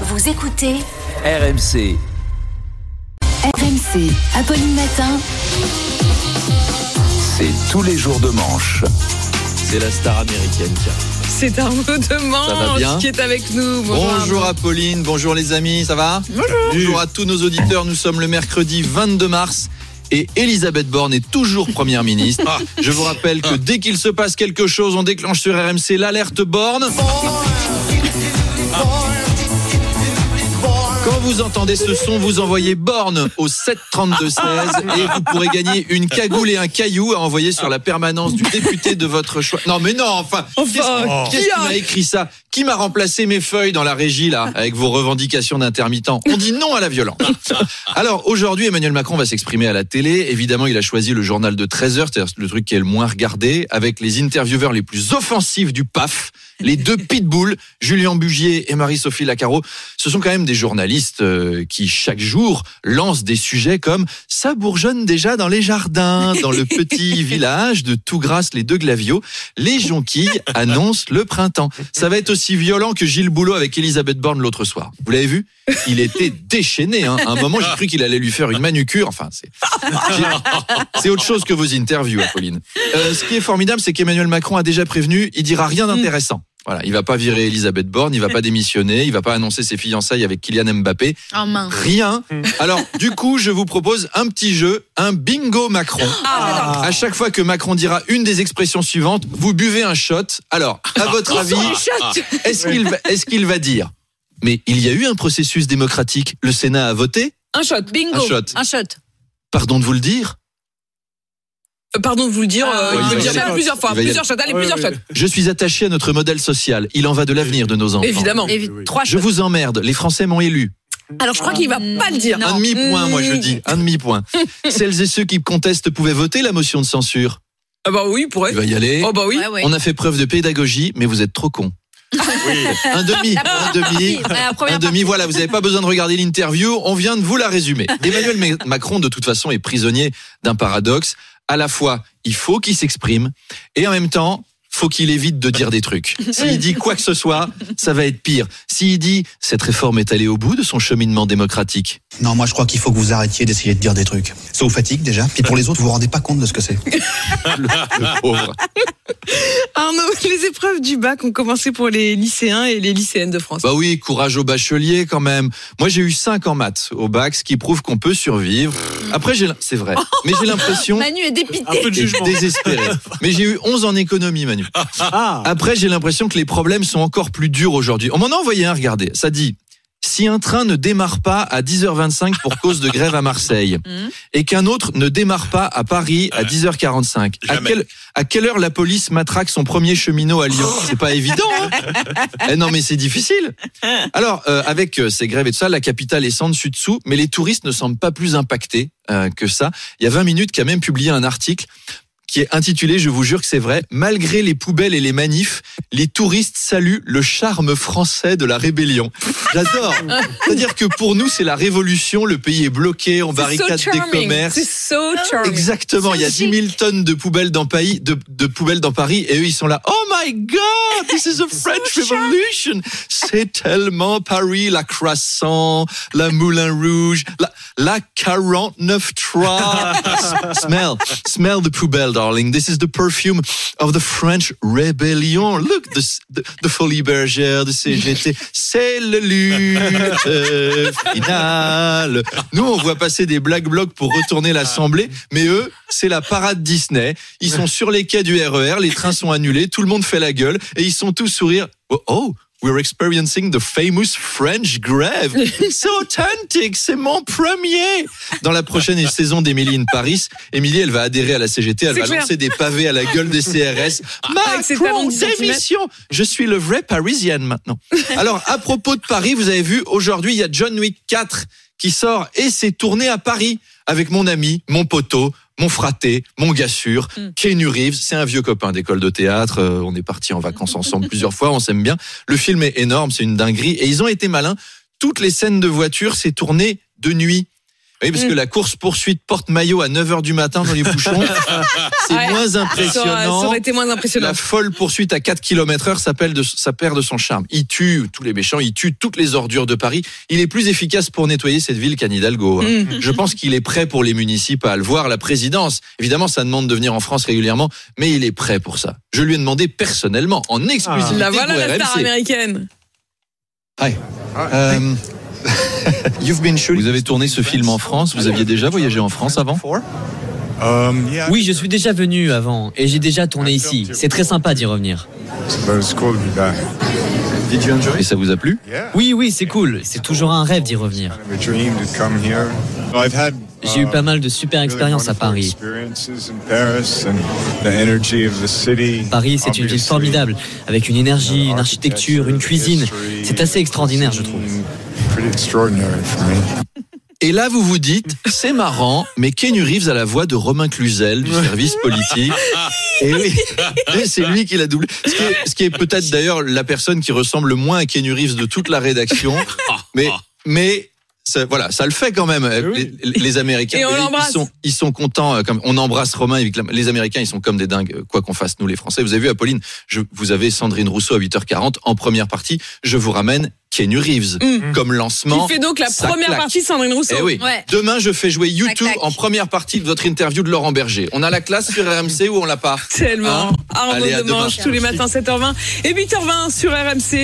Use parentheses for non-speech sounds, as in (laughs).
Vous écoutez RMC. RMC, Apolline Matin. C'est tous les jours de manche. C'est la star américaine, tiens. C'est Arnaud va bien Demange qui est avec nous. Bonjour, Bonjour. Apolline, bonjour les amis, ça va Bonjour. Bonjour à tous nos auditeurs, nous sommes le mercredi 22 mars. Et Elisabeth Borne est toujours première ministre. Je vous rappelle que dès qu'il se passe quelque chose, on déclenche sur RMC l'alerte Borne. Quand vous entendez ce son, vous envoyez borne au 732-16 et vous pourrez gagner une cagoule et un caillou à envoyer sur la permanence du député de votre choix. Non mais non, enfin, Enfin, qu'est-ce qui a- m'a écrit ça? Qui m'a remplacé mes feuilles dans la régie là avec vos revendications d'intermittent On dit non à la violence. Alors aujourd'hui, Emmanuel Macron va s'exprimer à la télé. Évidemment, il a choisi le journal de 13 heures, c'est-à-dire le truc qui est le moins regardé, avec les intervieweurs les plus offensifs du PAF. Les deux pitbulls, Julien Bugier et Marie-Sophie Lacaro, ce sont quand même des journalistes euh, qui chaque jour lancent des sujets comme ça bourgeonne déjà dans les jardins, dans le petit (laughs) village de Tougrasse les deux Glavios, les jonquilles annoncent le printemps. Ça va être aussi violent que Gilles Boulot avec Elisabeth Borne l'autre soir. Vous l'avez vu? Il était déchaîné. Hein. À un moment, j'ai cru qu'il allait lui faire une manucure. Enfin, (laughs) c'est autre chose que vos interviews, Apolline. Euh, ce qui est formidable, c'est qu'Emmanuel Macron a déjà prévenu, il dira rien d'intéressant. Voilà, il va pas virer Elisabeth Borne, il va pas (laughs) démissionner, il va pas annoncer ses fiançailles avec Kylian Mbappé. Oh, mince. Rien. Alors, du coup, je vous propose un petit jeu, un bingo Macron. À chaque fois que Macron dira une des expressions suivantes, vous buvez un shot. Alors, à votre avis, est-ce qu'il va, est-ce qu'il va dire Mais il y a eu un processus démocratique. Le Sénat a voté? Un shot, bingo. Un shot. Un shot. Pardon de vous le dire. Euh, Pardon de vous le dire, euh, Ouais, il le dire même plusieurs fois. Plusieurs shots, allez, plusieurs shots. Je suis attaché à notre modèle social. Il en va de l'avenir de nos enfants. Évidemment. Trois Je vous emmerde. Les Français m'ont élu. Alors je crois qu'il va pas le dire. Un demi-point, moi je dis. Un demi-point. (laughs) Celles et ceux qui contestent pouvaient voter la motion de censure. Ah bah oui, pourrait. Il va y aller. Oh bah oui. On a fait preuve de pédagogie, mais vous êtes trop con. Un demi, un demi, un demi. Voilà, vous n'avez pas besoin de regarder l'interview. On vient de vous la résumer. (laughs) Emmanuel Ma- Macron, de toute façon, est prisonnier d'un paradoxe. À la fois, il faut qu'il s'exprime, et en même temps, faut qu'il évite de dire des trucs. S'il dit quoi que ce soit, ça va être pire. S'il dit cette réforme est allée au bout de son cheminement démocratique, Non, moi je crois qu'il faut que vous arrêtiez d'essayer de dire des trucs. Ça vous fatigue déjà? Puis pour (laughs) les autres, vous vous rendez pas compte de ce que c'est. le pauvre. (laughs) Arnaud, les épreuves du bac ont commencé pour les lycéens et les lycéennes de France. Bah oui, courage aux bacheliers quand même. Moi j'ai eu 5 en maths au bac, ce qui prouve qu'on peut survivre. Après j'ai, c'est vrai, mais j'ai l'impression Manu est dépité. et désespéré. Mais j'ai eu 11 en économie, Manu. Après j'ai l'impression que les problèmes sont encore plus durs aujourd'hui. On m'en a envoyé un, regardez. Ça dit. Si un train ne démarre pas à 10h25 pour cause de grève à Marseille (laughs) et qu'un autre ne démarre pas à Paris à 10h45, à quelle, à quelle heure la police matraque son premier cheminot à Lyon? C'est pas évident. Hein (laughs) eh non mais c'est difficile. Alors euh, avec euh, ces grèves et tout ça, la capitale est sans dessus dessous, mais les touristes ne semblent pas plus impactés euh, que ça. Il y a 20 minutes qui a même publié un article qui est intitulé, je vous jure que c'est vrai, malgré les poubelles et les manifs, les touristes saluent le charme français de la rébellion. J'adore. C'est-à-dire que pour nous, c'est la révolution, le pays est bloqué, on barricade so des commerces. C'est so. Exactement, il y a 10 000 tonnes de poubelles dans Paris, de, de poubelles dans Paris, et eux ils sont là. Oh my God, this is a French Revolution. C'est tellement Paris, la croissant, la Moulin Rouge, la, la 49.3. smell, smell the poubelle, darling. This is the perfume of the French Rebellion. Look, the, the, the Folie Bergère, the CGT, c'est le lutte finale. Nous, on voit passer des black blocs pour retourner l'Assemblée, mais eux, c'est la parade Disney. Ils sont sur les quais du RER, les trains sont annulés, tout le monde fait la gueule, et ils sont tous sourires. Oh, oh we're experiencing the famous French grave. C'est (laughs) authentique, c'est mon premier. Dans la prochaine (laughs) saison d'Émilie in Paris, Émilie, elle va adhérer à la CGT, elle va clair. lancer des pavés à la gueule des CRS. Talons (laughs) Macron, de 10 centimètres. démission Je suis le vrai Parisienne maintenant. Alors, à propos de Paris, vous avez vu, aujourd'hui, il y a John Wick 4 qui sort et c'est tourné à Paris avec mon ami, mon poteau, mon fraté, mon gars sûr, Keanu Reeves. C'est un vieux copain d'école de théâtre. Euh, on est parti en vacances ensemble plusieurs fois. On s'aime bien. Le film est énorme. C'est une dinguerie. Et ils ont été malins. Toutes les scènes de voiture, c'est tourné de nuit. Oui, parce que la course poursuite porte maillot à 9h du matin dans les bouchons, (laughs) c'est Ouais. moins Ça aurait, ça impressionnant. aurait été moins impressionnant. La folle poursuite à 4 km heure s'appelle de, ça perd de son charme. Il tue tous les méchants, il tue toutes les ordures de Paris. Il est plus efficace pour nettoyer cette ville qu'Anne Hidalgo. hein. Mm. Je pense qu'il est prêt pour les municipales, voire la présidence. Évidemment, ça demande de venir en France régulièrement, mais il est prêt pour ça. Je lui ai demandé personnellement, en exclusivité La voilà pour la star RMC. américaine. Hi. Euh, (laughs) vous avez tourné ce film en France, vous aviez déjà voyagé en France avant? Oui, je suis déjà venu avant et j'ai déjà tourné ici. C'est très sympa d'y revenir. Et ça vous a plu? Oui, oui, c'est cool. C'est toujours un rêve d'y revenir. J'ai eu pas mal de super expériences à Paris. Paris, c'est une ville formidable, avec une énergie, une architecture, une cuisine. C'est assez extraordinaire, je trouve. Et là, vous vous dites, c'est marrant, mais Kenny Reeves a la voix de Romain Cluzel du service politique. Et oui, (laughs) c'est lui qui l'a doublé. Ce qui est, peut-être d'ailleurs la personne qui ressemble le moins à Kenny Reeves de toute la rédaction. Mais, mais ça, voilà, ça le fait quand même. Les, les Américains, Et on ils sont, ils sont contents. euh, Comme on embrasse Romain. avec la- Les Américains, ils sont comme des dingues. Quoi qu'on fasse, nous les Français. Vous avez vu, Apolline, je, vous avez Sandrine Rousseau à 8h40 en première partie. Je vous ramène Kenny Reeves comme lancement. Qui fait donc la première claque. partie de Sandrine Rousseau. Eh oui. Ouais. Demain, je fais jouer YouTube en première partie de votre interview de Laurent Berger. On a la classe sur RMC ou on l'a pas Tellement. Hein Arnaud Allez, à de Manche demain. tous les matins 7h20 et 8h20 sur RMC.